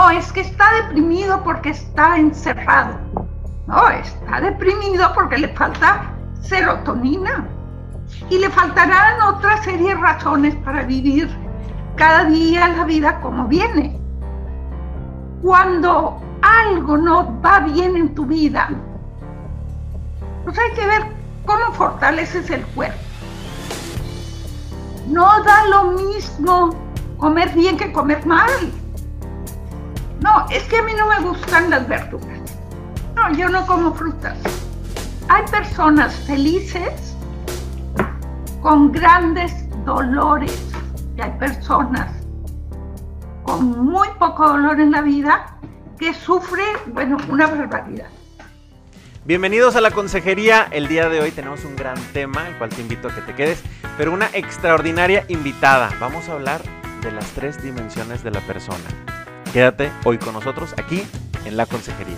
no, es que está deprimido porque está encerrado. No, está deprimido porque le falta serotonina y le faltarán otra serie de razones para vivir cada día la vida como viene. Cuando algo no va bien en tu vida, pues hay que ver cómo fortaleces el cuerpo. No da lo mismo comer bien que comer mal. No, es que a mí no me gustan las verduras. No, yo no como frutas. Hay personas felices con grandes dolores. Y hay personas con muy poco dolor en la vida que sufren, bueno, una barbaridad. Bienvenidos a la consejería. El día de hoy tenemos un gran tema, el cual te invito a que te quedes, pero una extraordinaria invitada. Vamos a hablar de las tres dimensiones de la persona. Quédate hoy con nosotros aquí en la consejería.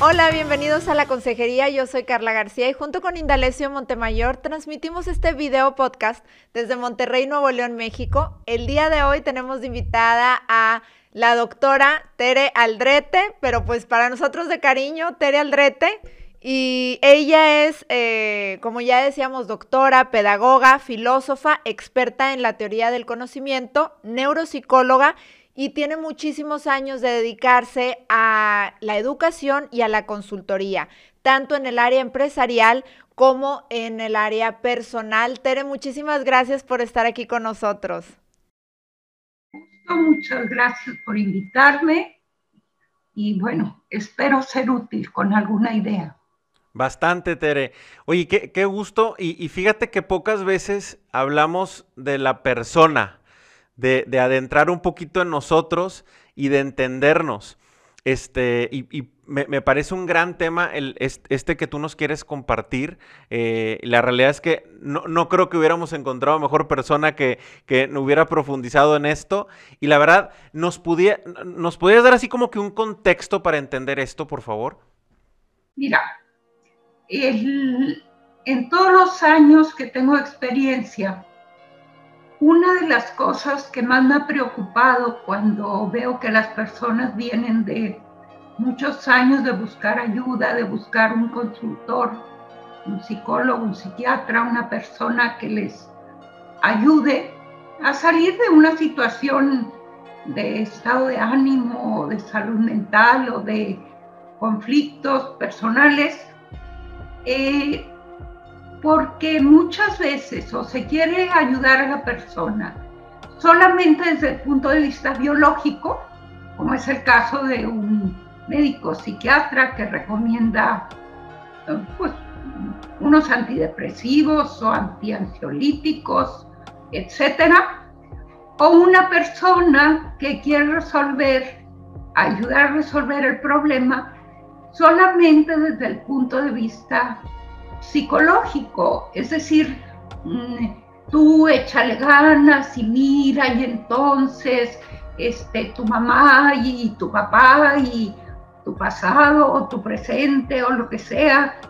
Hola, bienvenidos a la consejería. Yo soy Carla García y junto con Indalecio Montemayor transmitimos este video podcast desde Monterrey, Nuevo León, México. El día de hoy tenemos de invitada a la doctora Tere Aldrete, pero pues para nosotros de cariño, Tere Aldrete. Y ella es, eh, como ya decíamos, doctora, pedagoga, filósofa, experta en la teoría del conocimiento, neuropsicóloga y tiene muchísimos años de dedicarse a la educación y a la consultoría, tanto en el área empresarial como en el área personal. Tere, muchísimas gracias por estar aquí con nosotros. Muchas gracias por invitarme y bueno, espero ser útil con alguna idea. Bastante, Tere. Oye, qué, gusto. y, fíjate que pocas veces hablamos de la persona, de, adentrar un poquito en nosotros y de entendernos. Este, y, me, parece un gran tema el, este que tú nos quieres compartir. Eh, la realidad es que no, creo que hubiéramos encontrado mejor persona que, que hubiera profundizado en esto. Y la verdad, ¿nos, pudiera, ¿nos podías dar así como que un contexto para entender esto, por favor? Mira, en todos los años que tengo experiencia, una de las cosas que más me ha preocupado cuando veo que las personas vienen de muchos años de buscar ayuda, de buscar un consultor, un psicólogo, un psiquiatra, una persona que les ayude a salir de una situación de estado de ánimo, de salud mental o de conflictos personales, eh, porque muchas veces o se quiere ayudar a la persona solamente desde el punto de vista biológico, como es el caso de un médico psiquiatra que recomienda pues, unos antidepresivos o antiansiolíticos, etcétera, o una persona que quiere resolver, ayudar a resolver el problema solamente desde el punto de vista psicológico, es decir, mm, tú échale ganas y mira y entonces este, tu mamá y tu papá y tu pasado o tu presente o lo que sea,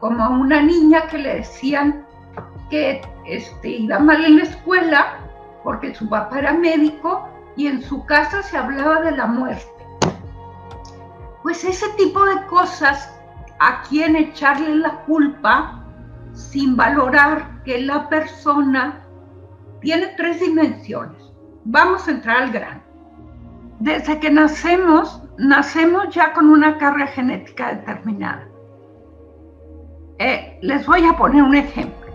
como a una niña que le decían que este, iba mal en la escuela porque su papá era médico y en su casa se hablaba de la muerte. Pues ese tipo de cosas a quién echarle la culpa sin valorar que la persona tiene tres dimensiones. Vamos a entrar al grano. Desde que nacemos, nacemos ya con una carga genética determinada. Eh, les voy a poner un ejemplo.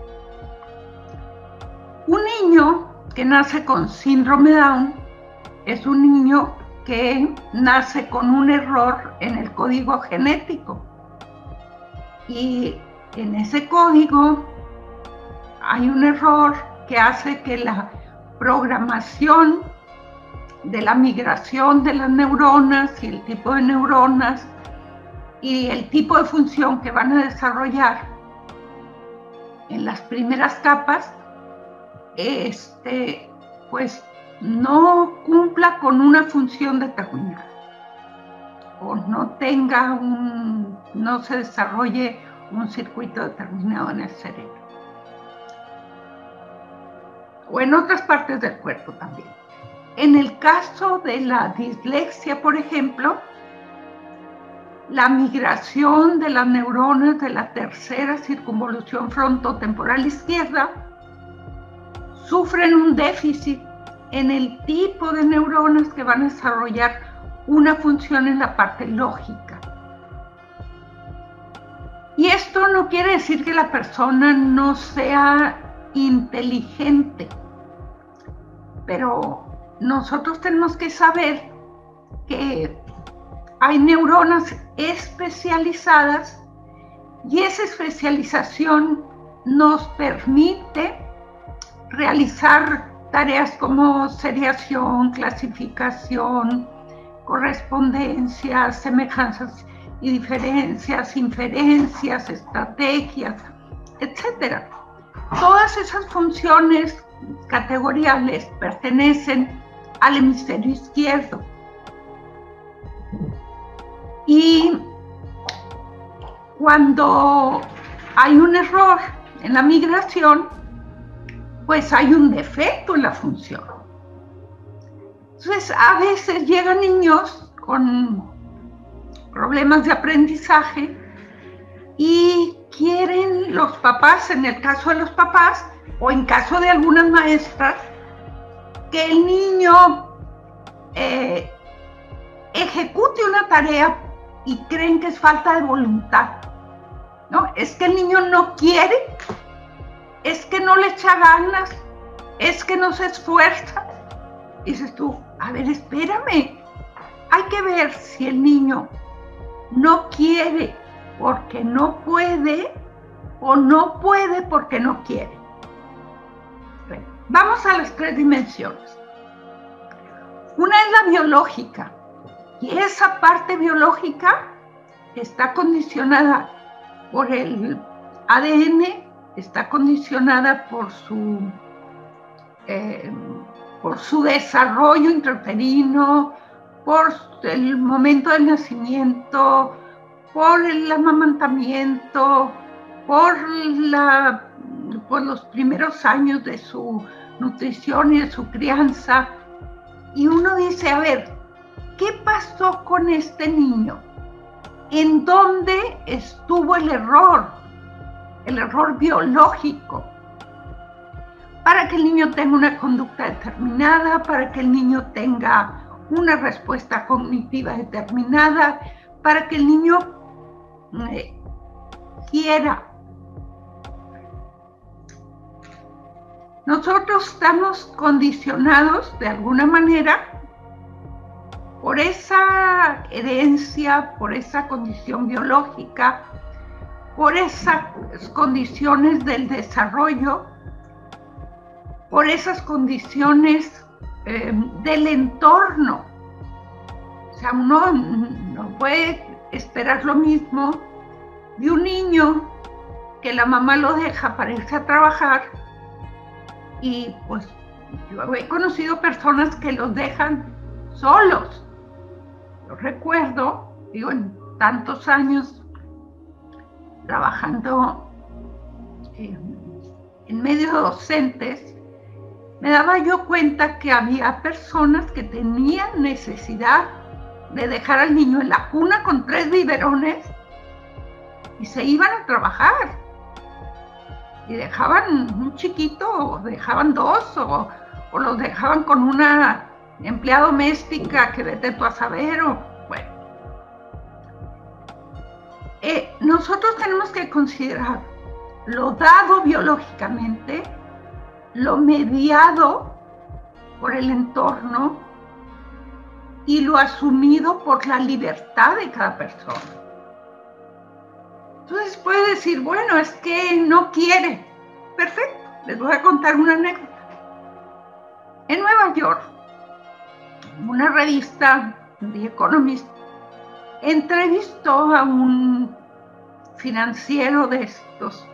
Un niño que nace con síndrome Down es un niño que nace con un error en el código genético. Y en ese código hay un error que hace que la programación de la migración de las neuronas y el tipo de neuronas y el tipo de función que van a desarrollar en las primeras capas, este, pues no cumpla con una función determinada o no tenga un, no se desarrolle un circuito determinado en el cerebro. O en otras partes del cuerpo también. En el caso de la dislexia, por ejemplo, la migración de las neuronas de la tercera circunvolución frontotemporal izquierda sufren un déficit en el tipo de neuronas que van a desarrollar una función en la parte lógica. Y esto no quiere decir que la persona no sea inteligente, pero nosotros tenemos que saber que hay neuronas especializadas y esa especialización nos permite realizar tareas como seriación, clasificación, correspondencias, semejanzas y diferencias, inferencias, estrategias, etc. Todas esas funciones categoriales pertenecen al hemisferio izquierdo. Y cuando hay un error en la migración, pues hay un defecto en la función. Entonces, a veces llegan niños con problemas de aprendizaje y quieren los papás, en el caso de los papás, o en caso de algunas maestras, que el niño eh, ejecute una tarea y creen que es falta de voluntad. ¿no? Es que el niño no quiere, es que no le echa ganas, es que no se esfuerza. dices tú, a ver, espérame. Hay que ver si el niño no quiere porque no puede o no puede porque no quiere. Vamos a las tres dimensiones. Una es la biológica, y esa parte biológica está condicionada por el ADN, está condicionada por su, eh, por su desarrollo intrauterino, por el momento del nacimiento, por el amamantamiento, por, la, por los primeros años de su nutrición y de su crianza. Y uno dice, a ver, ¿qué pasó con este niño? ¿En dónde estuvo el error? El error biológico. Para que el niño tenga una conducta determinada, para que el niño tenga una respuesta cognitiva determinada, para que el niño eh, quiera. Nosotros estamos condicionados de alguna manera por esa herencia, por esa condición biológica, por esas condiciones del desarrollo, por esas condiciones eh, del entorno. O sea, uno no puede esperar lo mismo de un niño que la mamá lo deja para irse a trabajar y pues yo he conocido personas que los dejan solos recuerdo, digo, en tantos años trabajando en medio de docentes, me daba yo cuenta que había personas que tenían necesidad de dejar al niño en la cuna con tres biberones y se iban a trabajar. Y dejaban un chiquito, o dejaban dos, o, los dejaban con una empleada doméstica que vete tú a saber, nosotros tenemos que considerar lo dado biológicamente, lo mediado por el entorno y lo asumido por la libertad de cada persona. Entonces puede decir, bueno, es que no quiere. Perfecto, les voy a contar una anécdota. En Nueva York, una revista, The Economist, entrevistó a un financiero de estos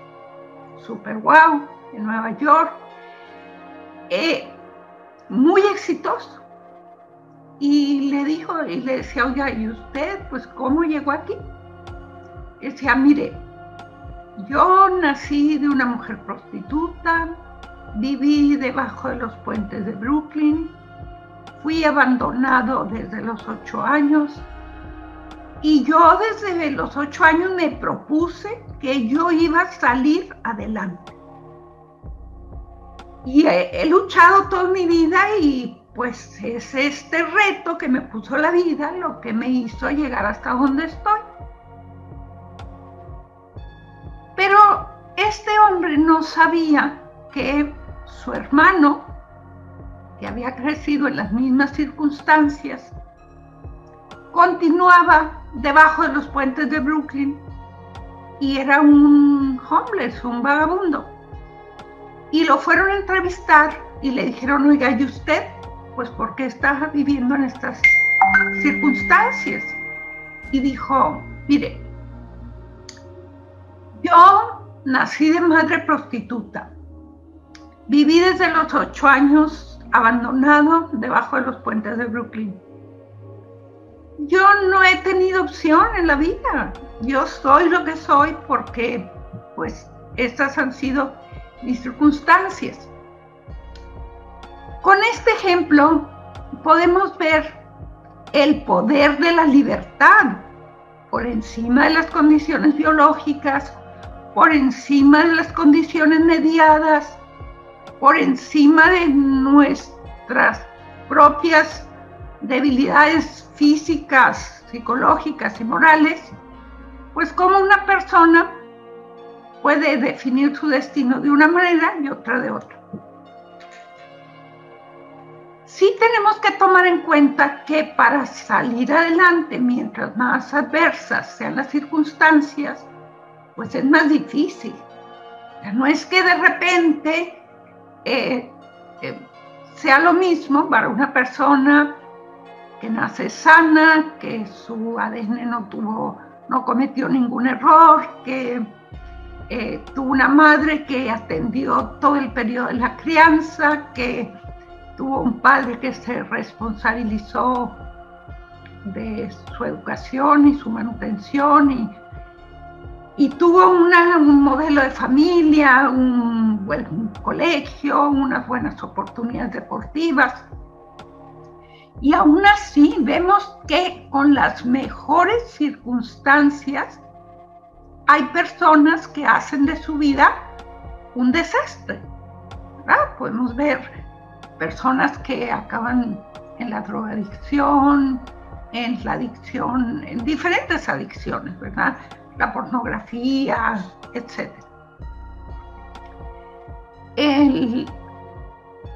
super wow en Nueva York, eh, muy exitoso. Y le dijo, y le decía, oiga, ¿y usted, pues cómo llegó aquí? Y decía, mire, yo nací de una mujer prostituta, viví debajo de los puentes de Brooklyn, fui abandonado desde los ocho años y yo desde los ocho años me propuse que yo iba a salir adelante. Y he, he luchado toda mi vida y pues es este reto que me puso la vida lo que me hizo llegar hasta donde estoy. Pero este hombre no sabía que su hermano, que había crecido en las mismas circunstancias, continuaba debajo de los puentes de Brooklyn y era un homeless, un vagabundo. Y lo fueron a entrevistar y le dijeron, oiga, ¿y usted? Pues porque está viviendo en estas circunstancias. Y dijo, mire, yo nací de madre prostituta. Viví desde los ocho años abandonado debajo de los puentes de Brooklyn. Yo no he tenido opción en la vida. Yo soy lo que soy porque, pues, estas han sido mis circunstancias. Con este ejemplo podemos ver el poder de la libertad por encima de las condiciones biológicas, por encima de las condiciones mediadas, por encima de nuestras propias debilidades físicas, psicológicas y morales, pues como una persona puede definir su destino de una manera y otra de otra. Sí tenemos que tomar en cuenta que para salir adelante, mientras más adversas sean las circunstancias, pues es más difícil. No es que de repente eh, eh, sea lo mismo para una persona que nace sana, que su ADN no tuvo, no cometió ningún error, que eh, tuvo una madre que atendió todo el periodo de la crianza, que tuvo un padre que se responsabilizó de su educación y su manutención y y tuvo un modelo de familia, un buen colegio, unas buenas oportunidades deportivas. Y aún así vemos que con las mejores circunstancias hay personas que hacen de su vida un desastre. Podemos ver personas que acaban en la drogadicción, en la adicción, en diferentes adicciones, ¿verdad? la pornografía, etc.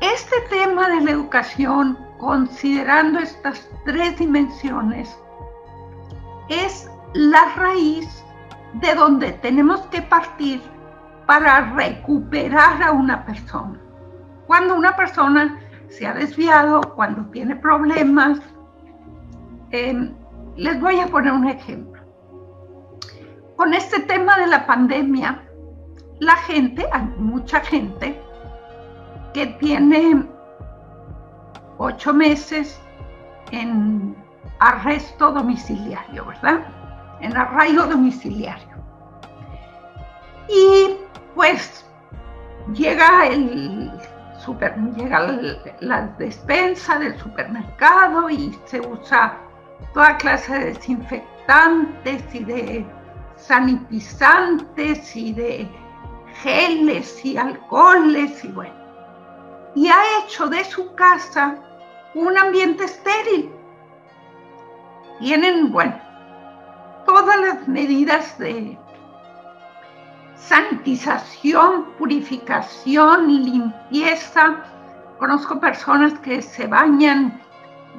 este tema de la educación, considerando estas tres dimensiones, es la raíz de donde tenemos que partir para recuperar a una persona. Cuando una persona se ha desviado, cuando tiene problemas, eh, les voy a poner un ejemplo con este tema de la pandemia, la gente, mucha gente que tiene ocho meses en arresto domiciliario, ¿verdad? En arraigo domiciliario. Y pues llega el super, llega la despensa del supermercado y se usa toda clase de desinfectantes y de sanitizantes y de geles y alcoholes y bueno. Y ha hecho de su casa un ambiente estéril. Tienen, bueno, todas las medidas de sanitización, purificación, limpieza. Conozco personas que se bañan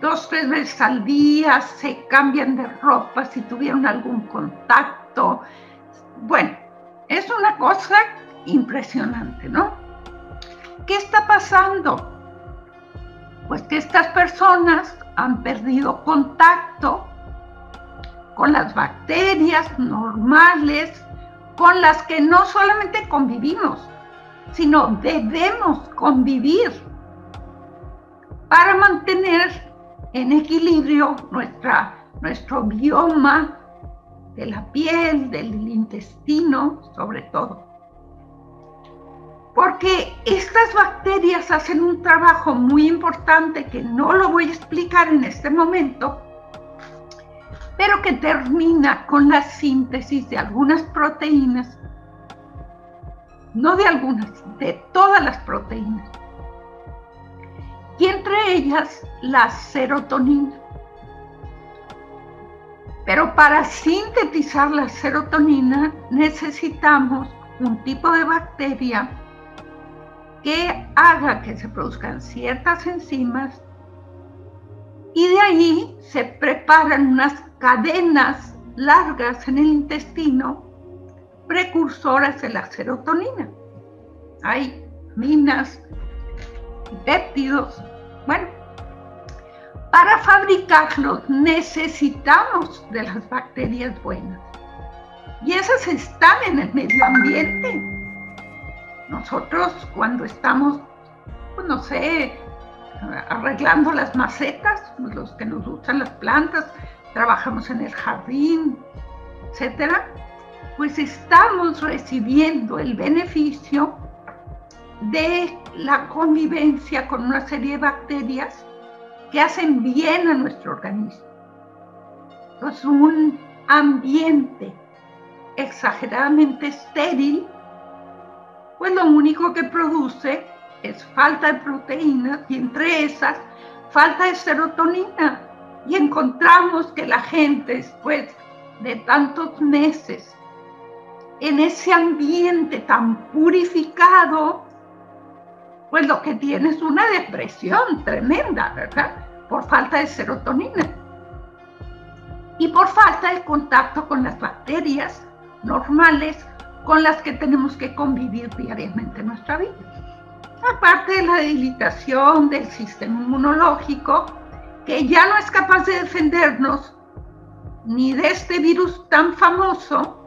dos, tres veces al día, se cambian de ropa si tuvieron algún contacto bueno, es una cosa impresionante, ¿no? ¿Qué está pasando? Pues que estas personas han perdido contacto con las bacterias normales, con las que no solamente convivimos, sino debemos convivir para mantener en equilibrio nuestra, nuestro bioma de la piel, del intestino, sobre todo. Porque estas bacterias hacen un trabajo muy importante que no lo voy a explicar en este momento, pero que termina con la síntesis de algunas proteínas, no de algunas, de todas las proteínas, y entre ellas la serotonina. Pero para sintetizar la serotonina necesitamos un tipo de bacteria que haga que se produzcan ciertas enzimas y de ahí se preparan unas cadenas largas en el intestino precursoras de la serotonina. Hay minas, péptidos. Bueno, para fabricarlos necesitamos de las bacterias buenas. Y esas están en el medio ambiente. Nosotros cuando estamos, pues no sé, arreglando las macetas, los que nos gustan las plantas, trabajamos en el jardín, etcétera, pues estamos recibiendo el beneficio de la convivencia con una serie de bacterias que hacen bien a nuestro organismo. Entonces, un ambiente exageradamente estéril pues lo único que produce es falta de proteínas y entre esas falta de serotonina. Y encontramos que la gente después de tantos meses en ese ambiente tan purificado, pues lo que tiene es una depresión tremenda, ¿verdad? Por falta de serotonina. Y por falta de contacto con las bacterias normales con las que tenemos que convivir diariamente en nuestra vida. Aparte de la debilitación del sistema inmunológico, que ya no es capaz de defendernos ni de este virus tan famoso,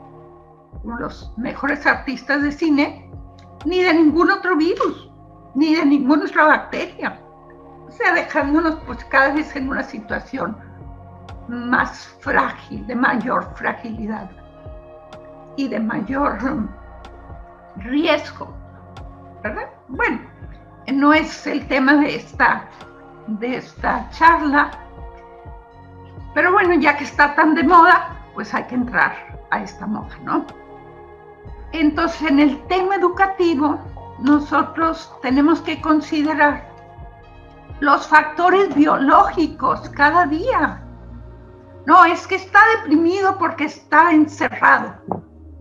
los mejores artistas de cine, ni de ningún otro virus, ni de ninguna otra bacteria. O sea, dejándonos pues cada vez en una situación más frágil, de mayor fragilidad y de mayor riesgo, ¿verdad? Bueno, no es el tema de esta, de esta charla, pero bueno, ya que está tan de moda, pues hay que entrar a esta moda, ¿no? Entonces, en el tema educativo, nosotros tenemos que considerar los factores biológicos cada día. No, es que está deprimido porque está encerrado.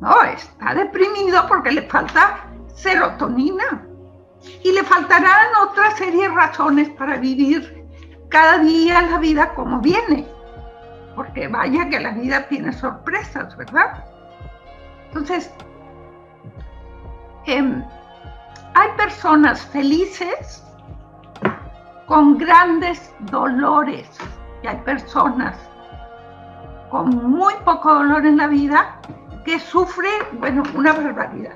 No, está deprimido porque le falta serotonina y le faltarán otra serie de razones para vivir cada día la vida como viene. Porque vaya que la vida tiene sorpresas, ¿verdad? Entonces, em, hay personas felices con grandes dolores y hay personas con muy poco dolor en la vida que sufre, bueno, una barbaridad.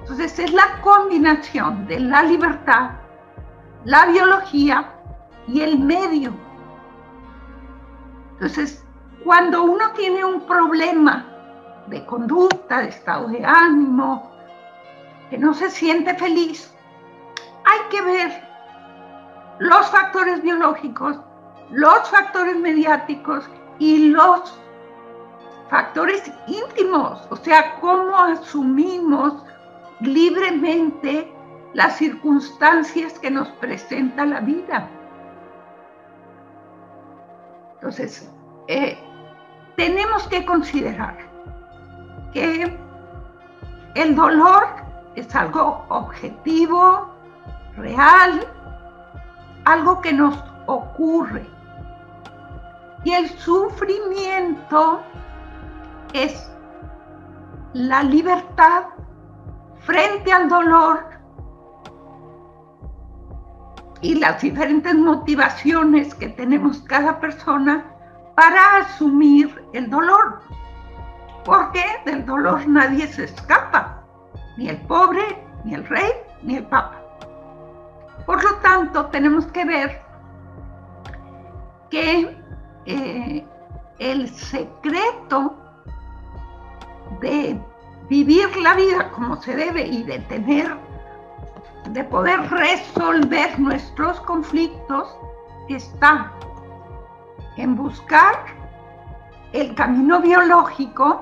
Entonces es la combinación de la libertad, la biología y el medio. Entonces, cuando uno tiene un problema de conducta, de estado de ánimo, que no se siente feliz, hay que ver los factores biológicos, los factores mediáticos y los factores íntimos, o sea, cómo asumimos libremente las circunstancias que nos presenta la vida. Entonces, eh, tenemos que considerar que el dolor es algo objetivo, real, algo que nos ocurre. Y el sufrimiento es la libertad frente al dolor y las diferentes motivaciones que tenemos cada persona para asumir el dolor. Porque del dolor nadie se escapa, ni el pobre, ni el rey, ni el papa. Por lo tanto, tenemos que ver que eh, el secreto vivir la vida como se debe y de tener, de poder resolver nuestros conflictos, está en buscar el camino biológico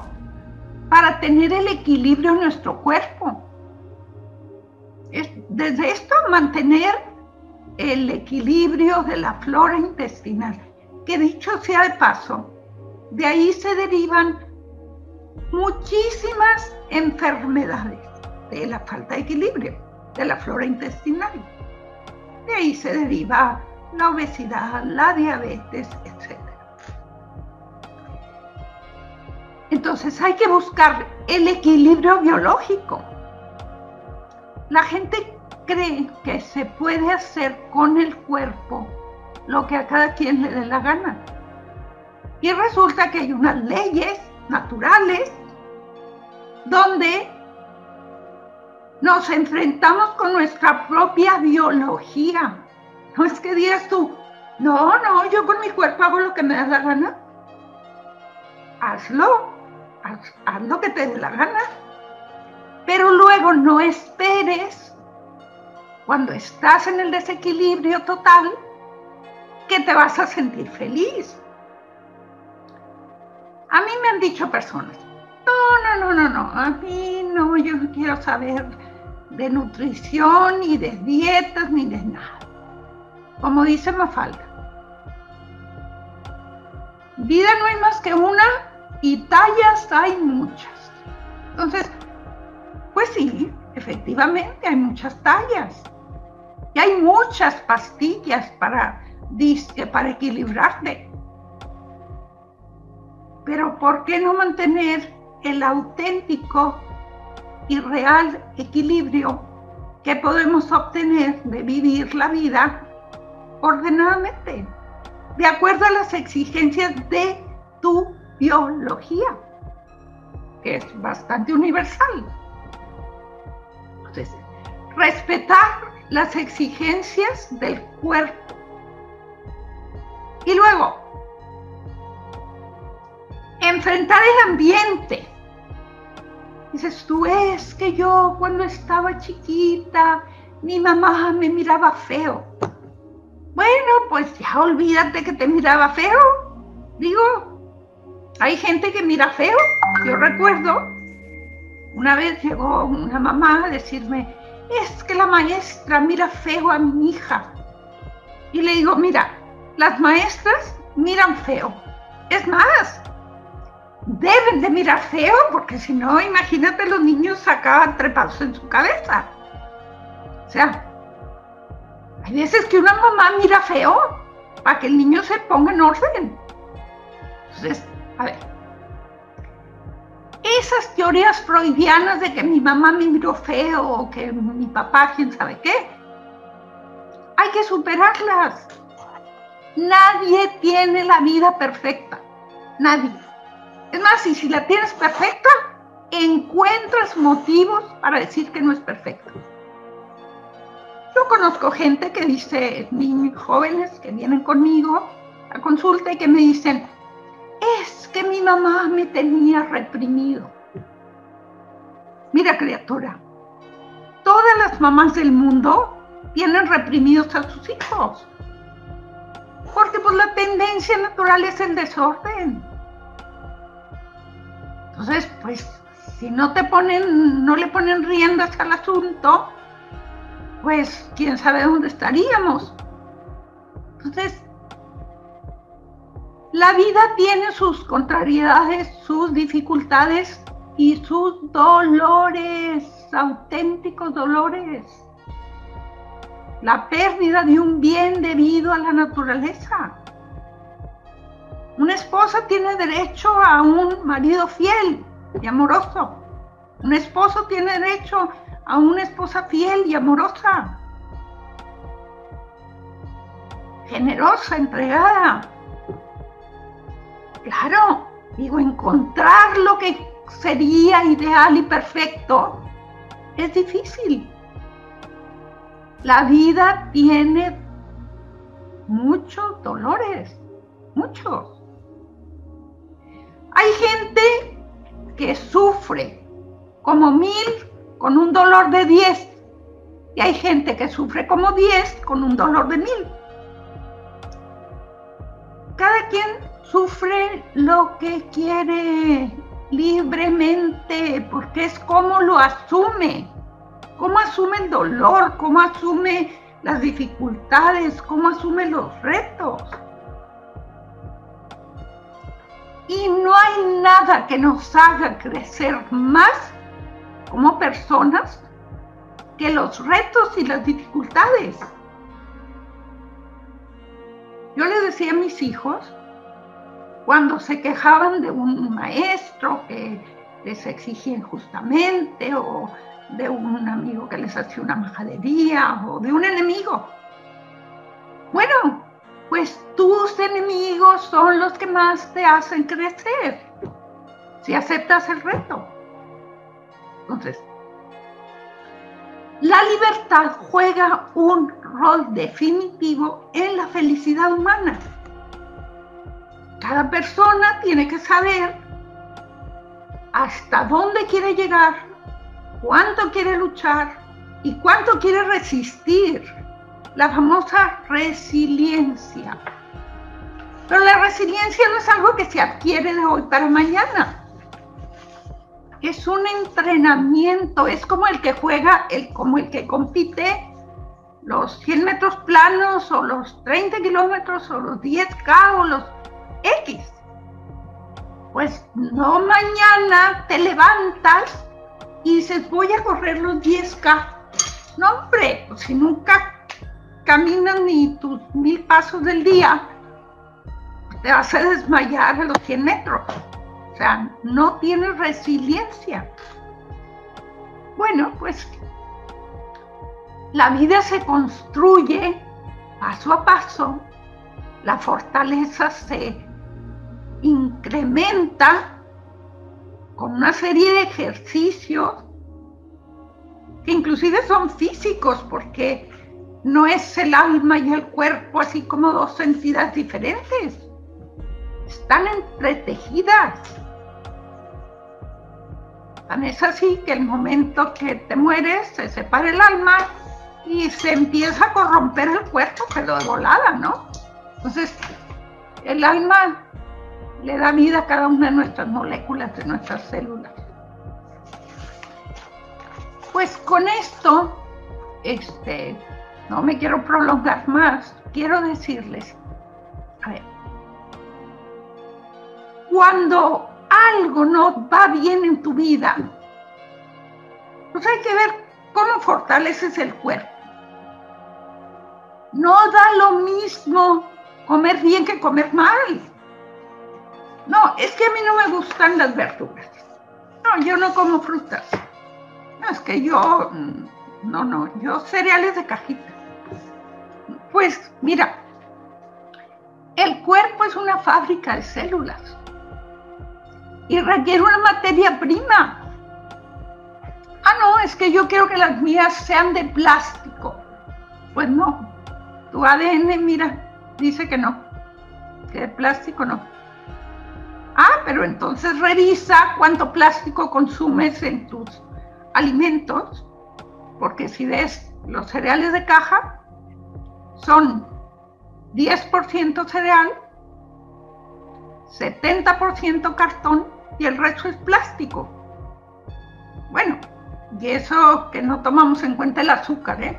para tener el equilibrio en nuestro cuerpo. desde esto mantener el equilibrio de la flora intestinal, que dicho sea de paso, de ahí se derivan muchísimas enfermedades de la falta de equilibrio de la flora intestinal. De ahí se deriva la obesidad, la diabetes, etc. Entonces hay que buscar el equilibrio biológico. La gente cree que se puede hacer con el cuerpo lo que a cada quien le dé la gana. Y resulta que hay unas leyes naturales donde nos enfrentamos con nuestra propia biología. No es que digas tú, no, no, yo con mi cuerpo hago lo que me da la gana. Hazlo, haz, lo que te dé la gana. Pero luego no esperes, cuando estás en el desequilibrio total, que te vas a sentir feliz. A mí me han dicho personas, no, no, no, no, no, a mí no, yo no quiero saber de nutrición, ni de dietas, ni de nada. Como dice Mafalda, vida no hay más que una y tallas hay muchas. Entonces, pues sí, efectivamente hay muchas tallas. Y hay muchas pastillas para, para equilibrarte. Pero ¿por qué no mantener el auténtico y real equilibrio que podemos obtener de vivir la vida ordenadamente, de acuerdo a las exigencias de tu biología, que es bastante universal. Entonces, respetar las exigencias del cuerpo. Y luego, enfrentar el ambiente. Dices tú, es que yo cuando estaba chiquita, mi mamá me miraba feo. Bueno, pues ya olvídate que te miraba feo. Digo, hay gente que mira feo. Yo recuerdo, una vez llegó una mamá a decirme, es que la maestra mira feo a mi hija. Y le digo, mira, las maestras miran feo. Es más, deben de mirar feo, porque si no, imagínate los niños acá trepados en su cabeza. O sea, hay veces que una mamá mira feo para que el niño se ponga en orden. Entonces, a ver, esas teorías freudianas de que mi mamá me miró feo o que mi papá, quién sabe qué, hay que superarlas. Nadie tiene la vida perfecta. Nadie. Es más, y si la tienes perfecta, encuentras motivos para decir que no es perfecta. Yo conozco gente que dice, niños jóvenes que vienen conmigo a consulta y que me dicen, es que mi mamá me tenía reprimido. Mira criatura, todas las mamás del mundo tienen reprimidos a sus hijos. Porque pues la tendencia natural es el desorden. Entonces, pues, si no te ponen, no le ponen riendas al asunto, pues quién sabe dónde estaríamos. Entonces, la vida tiene sus contrariedades, sus dificultades y sus dolores, auténticos dolores. La pérdida de un bien debido a la naturaleza. Una esposa tiene derecho a un marido fiel y amoroso. Un esposo tiene derecho a una esposa fiel y amorosa. Generosa, entregada. Claro, digo, encontrar lo que sería ideal y perfecto es difícil. La vida tiene muchos dolores, muchos. Hay gente que sufre como mil con un dolor de 10. Y hay gente que sufre como 10 con un dolor de mil. Cada quien sufre lo que quiere libremente, porque es como lo asume, cómo asume el dolor, cómo asume las dificultades, cómo asume los retos. Y no hay nada que nos haga crecer más como personas que los retos y las dificultades. Yo les decía a mis hijos, cuando se quejaban de un maestro que les exigía injustamente o de un amigo que les hacía una majadería o de un enemigo. Bueno, pues tus enemigos son los que más te hacen crecer si aceptas el reto. Entonces, la libertad juega un rol definitivo en la felicidad humana. Cada persona tiene que saber hasta dónde quiere llegar, cuánto quiere luchar y cuánto quiere resistir la famosa resiliencia. Pero la resiliencia no es algo que se adquiere de hoy para mañana. Es un entrenamiento, es como el que juega, el, como el que compite los 100 metros planos o los 30 kilómetros o los 10K o los X. Pues no mañana te levantas y dices voy a correr los 10K. No, hombre, pues si nunca caminas ni tus mil pasos del día, te vas a desmayar a los 100 metros. O sea, no tienes resiliencia. Bueno, pues la vida se construye paso a paso, la fortaleza se incrementa con una serie de ejercicios que inclusive son físicos porque no es el alma y el cuerpo así como dos entidades diferentes. Están entretejidas. Es así que el momento que te mueres se separa el alma y se empieza a corromper el cuerpo, pero de volada, ¿no? Entonces, el alma le da vida a cada una de nuestras moléculas, de nuestras células. Pues con esto, este, no me quiero prolongar más, quiero decirles, a ver, cuando algo no va bien en tu vida, pues hay que ver cómo fortaleces el cuerpo. No da lo mismo comer bien que comer mal. No, es que a mí no me gustan las verduras. No, yo no como frutas. No, es que yo, mm, no, no, yo cereales de cajita. Pues mira, el cuerpo es una fábrica de células y requiere una materia prima. Ah, no, es que yo quiero que las mías sean de plástico. Pues no, tu ADN, mira, dice que no, que de plástico no. Ah, pero entonces revisa cuánto plástico consumes en tus alimentos, porque si ves los cereales de caja, son 10% cereal, 70% cartón y el resto es plástico. Bueno, y eso que no tomamos en cuenta el azúcar, ¿eh?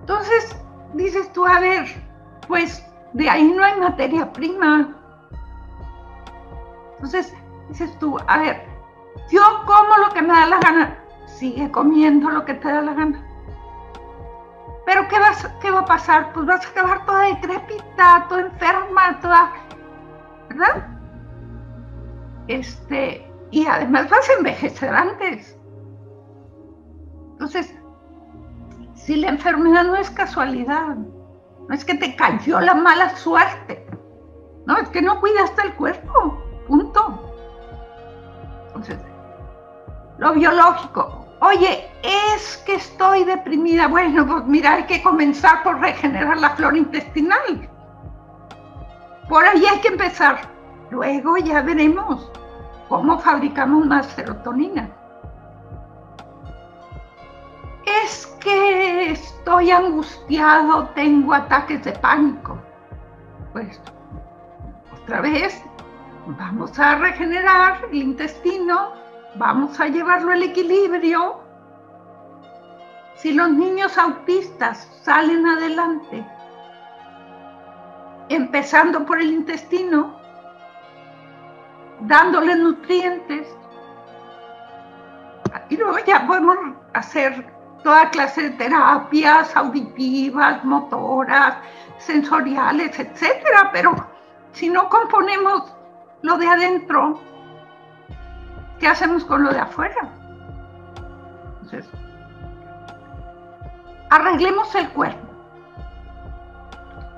Entonces, dices tú, a ver, pues de ahí no hay materia prima. Entonces, dices tú, a ver, yo como lo que me da la gana, sigue comiendo lo que te da la gana. Pero ¿qué, vas, ¿qué va a pasar? Pues vas a acabar toda decrépita, toda enferma, toda... ¿Verdad? Este, y además vas a envejecer antes. Entonces, si la enfermedad no es casualidad, no es que te cayó la mala suerte, no, es que no cuidaste el cuerpo, punto. Entonces, lo biológico, Oye, es que estoy deprimida. Bueno, pues mira, hay que comenzar por regenerar la flora intestinal. Por ahí hay que empezar. Luego ya veremos ¿cómo fabricamos más serotonina? Es que estoy angustiado, tengo ataques de pánico. Pues otra vez, vamos a regenerar el intestino, vamos a llevarlo al equilibrio. Si los niños autistas salen adelante, empezando por el intestino, dándole nutrientes, y luego ya podemos hacer toda clase de terapias auditivas, motoras, sensoriales, etcétera, pero si no componemos lo de adentro, ¿qué hacemos con lo de afuera? Entonces, arreglemos el cuerpo.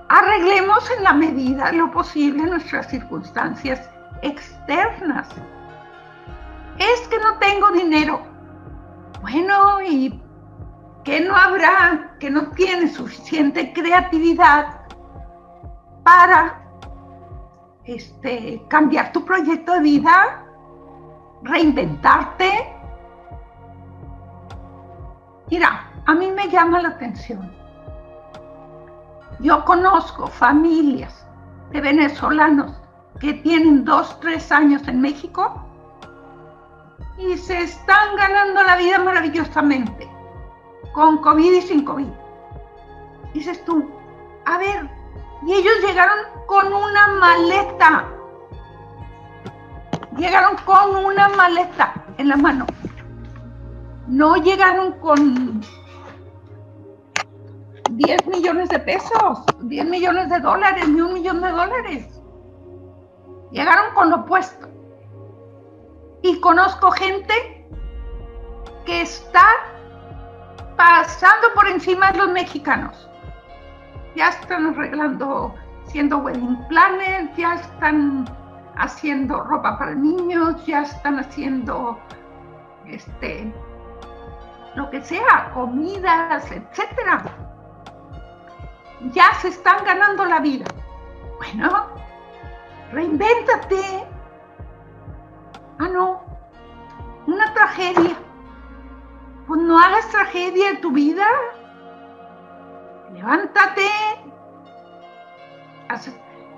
Arreglemos en la medida de lo posible nuestras circunstancias externas. Es que no tengo dinero. Bueno, ¿y que no habrá, que no tiene suficiente creatividad para este, cambiar tu proyecto de vida, reinventarte. Mira, a mí me llama la atención. Yo conozco familias de venezolanos que tienen dos, tres años en México y se están ganando la vida maravillosamente con COVID y sin COVID. Dices tú, a ver, y ellos llegaron con una maleta. Llegaron con una maleta en la mano. No llegaron con 10 millones de pesos, 10 millones de dólares, ni un millón de dólares. Llegaron con lo opuesto. Y conozco gente que está pasando por encima de los mexicanos. Ya están arreglando, siendo wedding planners, ya están haciendo ropa para niños, ya están haciendo este lo que sea, comidas, etcétera. Ya se están ganando la vida. Bueno, reinvéntate. Ah, no, una tragedia pues no hagas tragedia en tu vida. Levántate. Haz,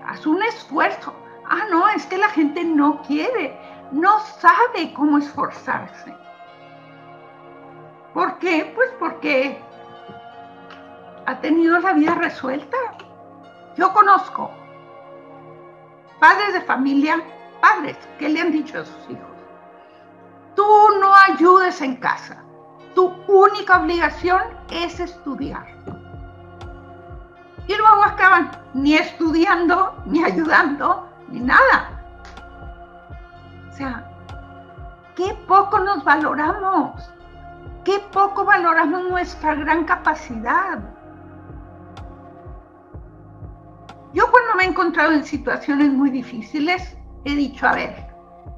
haz, un esfuerzo. Ah, no, es que la gente no quiere, no sabe cómo esforzarse. ¿Por qué? Pues porque ha tenido la vida resuelta. Yo conozco padres de familia, padres que le han dicho a sus hijos, tú no ayudes en casa, tu única obligación es estudiar. Y luego acaban ni estudiando, ni ayudando, ni nada. O sea, qué poco nos valoramos, qué poco valoramos nuestra gran capacidad. Yo cuando me he encontrado en situaciones muy difíciles, he dicho, a ver,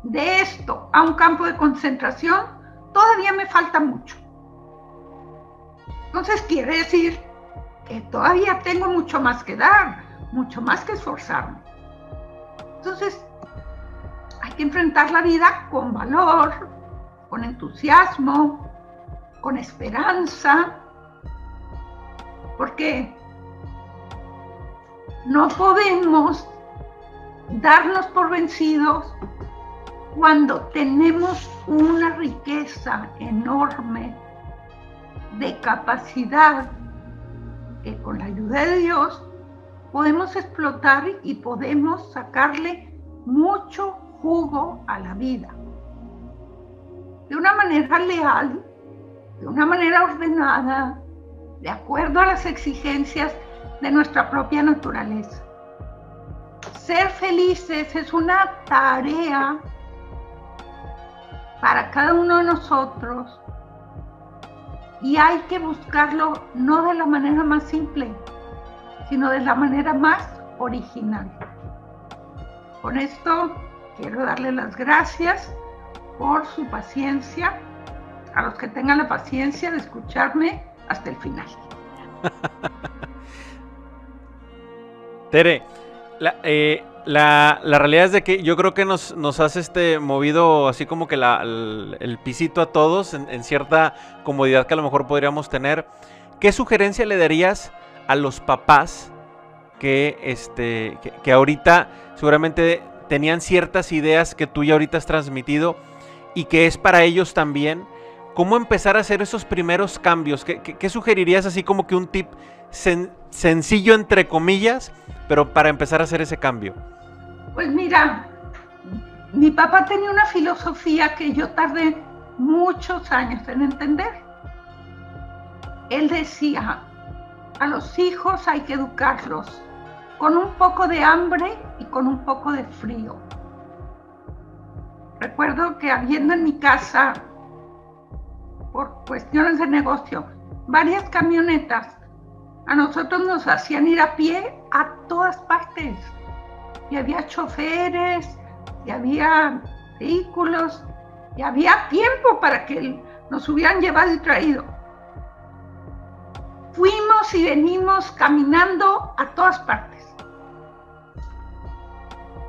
de esto a un campo de concentración, todavía me falta mucho. Entonces quiere decir que todavía tengo mucho más que dar, mucho más que esforzarme. Entonces, hay que enfrentar la vida con valor, con entusiasmo, con esperanza, porque no podemos darnos por vencidos cuando tenemos una riqueza enorme de capacidad que con la ayuda de Dios podemos explotar y podemos sacarle mucho jugo a la vida. De una manera leal, de una manera ordenada, de acuerdo a las exigencias de nuestra propia naturaleza. Ser felices es una tarea para cada uno de nosotros y hay que buscarlo no de la manera más simple, sino de la manera más original. Con esto quiero darle las gracias por su paciencia, a los que tengan la paciencia de escucharme hasta el final. Tere, eh, La, realidad es de que yo creo que nos, nos has este, movido así como que el, pisito a todos en, cierta comodidad que a lo mejor podríamos tener. ¿Qué sugerencia le darías a los papás que, este, que, ahorita seguramente tenían ciertas ideas que tú ya ahorita has transmitido y que es para ellos también? ¿Cómo empezar a hacer esos primeros cambios? ¿Qué, sugerirías así como que un tip sencillo entre comillas, pero para empezar a hacer ese cambio? Pues mira, mi papá tenía una filosofía que yo tardé muchos años en entender. Él decía, a los hijos hay que educarlos con un poco de hambre y con un poco de frío. Recuerdo que habiendo en mi casa, por cuestiones de negocio, varias camionetas, a nosotros nos hacían ir a pie a todas partes y había choferes, y había vehículos, y había tiempo para que nos hubieran llevado y traído. Y venimos caminando a todas partes.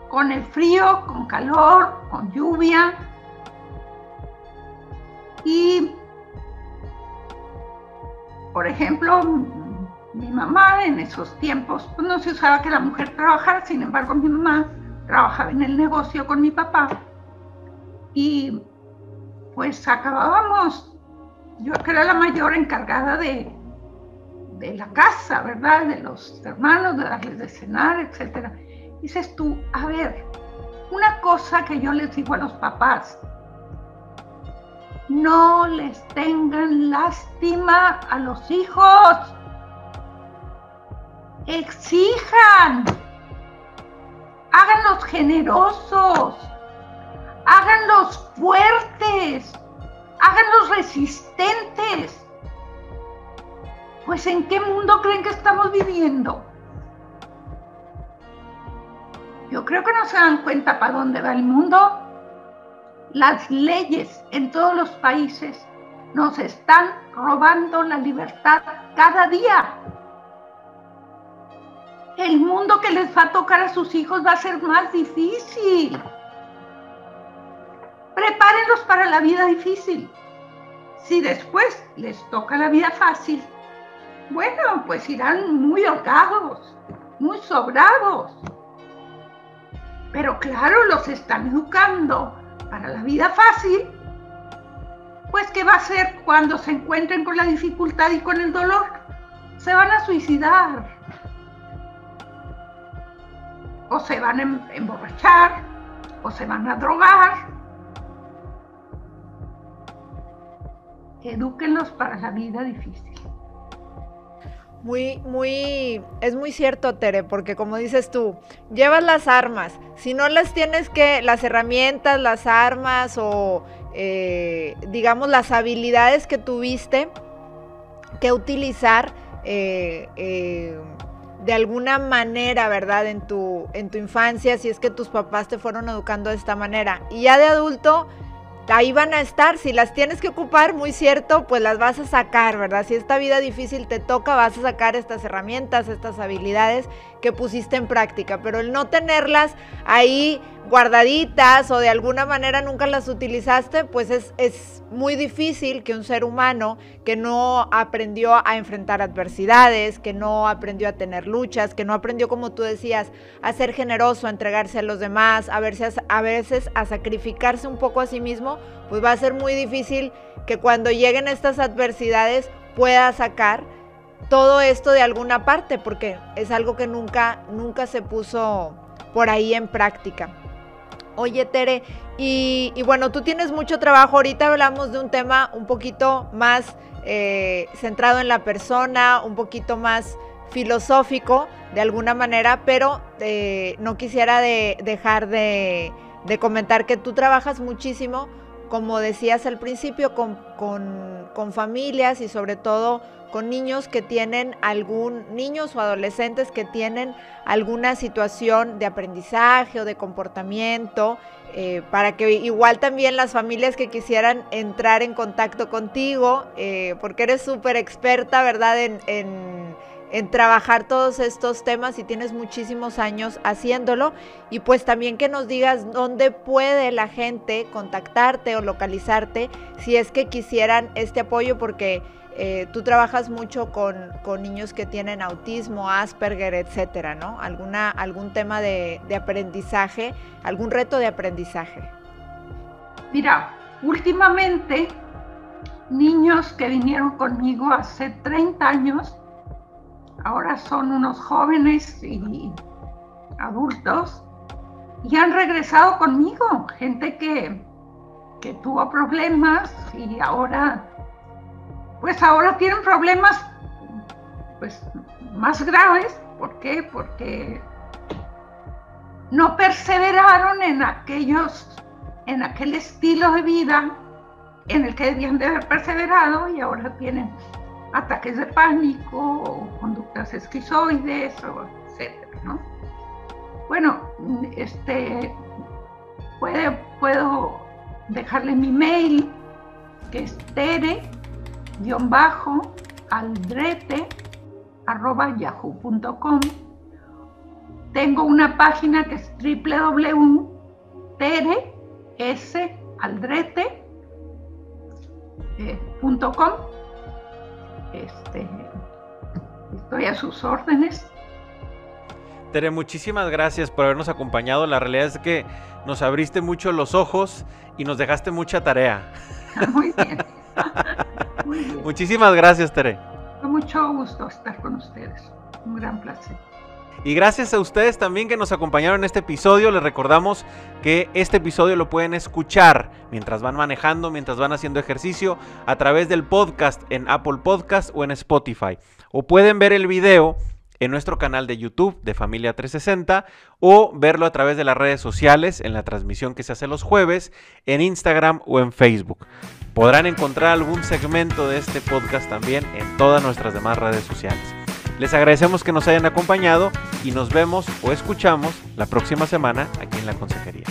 Con el frío, con calor, con lluvia. Y, por ejemplo, mi mamá en esos tiempos, pues no se usaba que la mujer trabajara, sin embargo mi mamá trabajaba en el negocio con mi papá y pues acabábamos, yo que era la mayor encargada de, de la casa, ¿verdad? De los hermanos, de darles de cenar, etc. Dices tú, a ver, una cosa que yo les digo a los papás, no les tengan lástima a los hijos exijan, háganlos generosos, háganlos fuertes, háganlos resistentes. Pues ¿en qué mundo creen que estamos viviendo? Yo creo que no se dan cuenta para dónde va el mundo. Las leyes en todos los países nos están robando la libertad cada día el mundo que les va a tocar a sus hijos va a ser más difícil. Prepárenlos para la vida difícil. Si después les toca la vida fácil, bueno, pues irán muy holgados, muy sobrados. Pero claro, los están educando para la vida fácil. Pues, ¿qué va a hacer cuando se encuentren con la dificultad y con el dolor? Se van a suicidar o se van a em-, emborrachar, o se van a drogar. Edúquenlos para la vida difícil. Muy, muy, es muy cierto, Tere, porque como dices tú, llevas las armas. Si no las tienes que, las herramientas, las armas o, eh, digamos, las habilidades que tuviste que utilizar, eh, eh, de alguna manera, ¿verdad? En tu, en tu infancia, si es que tus papás te fueron educando de esta manera. Y ya de adulto, ahí van a estar. Si las tienes que ocupar, muy cierto, pues las vas a sacar, ¿verdad? Si esta vida difícil te toca, vas a sacar estas herramientas, estas habilidades que pusiste en práctica. Pero el no tenerlas ahí guardaditas o de alguna manera nunca las utilizaste, pues es, es muy difícil que un ser humano que no aprendió a enfrentar adversidades, que no aprendió a tener luchas, que no aprendió, como tú decías, a ser generoso, a entregarse a los demás, a, verse, a veces a sacrificarse un poco a sí mismo, pues va a ser muy difícil que cuando lleguen estas adversidades pueda sacar todo esto de alguna parte, porque es algo que nunca, nunca se puso por ahí en práctica. Oye, Tere, y, bueno, tú tienes mucho trabajo. Ahorita hablamos de un tema un poquito más eh, centrado en la persona, un poquito más filosófico de alguna manera, pero eh, no quisiera dejar de, comentar que tú trabajas muchísimo, como decías al principio, con, con familias y sobre todo con niños que tienen algún, niños o adolescentes que tienen alguna situación de aprendizaje o de comportamiento, eh, para que igual también las familias que quisieran entrar en contacto contigo, eh, porque eres súper experta, ¿verdad?, en, en trabajar todos estos temas y tienes muchísimos años haciéndolo. Y pues también que nos digas dónde puede la gente contactarte o localizarte si es que quisieran este apoyo, porque eh, tú trabajas mucho con, niños que tienen autismo, Asperger, etcétera, ¿no? ¿Alguna, ¿Algún tema de, de aprendizaje, algún reto de aprendizaje? Mira, últimamente niños que vinieron conmigo hace 30 años ahora son unos jóvenes y adultos y han regresado conmigo, gente que, que tuvo problemas y ahora, pues ahora tienen problemas pues más graves. ¿Por qué? Porque no perseveraron en aquellos, en aquel estilo de vida en el que debían de haber perseverado y ahora tienen ataques de pánico o conductas esquizoides, o etcétera, ¿no? Bueno, este, puede, puedo dejarle mi mail, que es tere-aldrete arroba yahoo.com. Tengo una página que es www.teresaldrate.com este, estoy a sus órdenes. Tere, muchísimas gracias por habernos acompañado. La realidad es que nos abriste mucho los ojos y nos dejaste mucha tarea. Muy bien. Muchísimas gracias, Tere. Con mucho gusto estar con ustedes. Un gran placer. Y gracias a ustedes también que nos acompañaron en este episodio. Les recordamos que este episodio lo pueden escuchar mientras van manejando, mientras van haciendo ejercicio, a través del podcast en Apple Podcast o en Spotify. O pueden ver el video en nuestro canal de YouTube de Familia 360 o verlo a través de las redes sociales en la transmisión que se hace los jueves en Instagram o en Facebook. Podrán encontrar algún segmento de este podcast también en todas nuestras demás redes sociales. Les agradecemos que nos hayan acompañado y nos vemos o escuchamos la próxima semana aquí en la Consejería.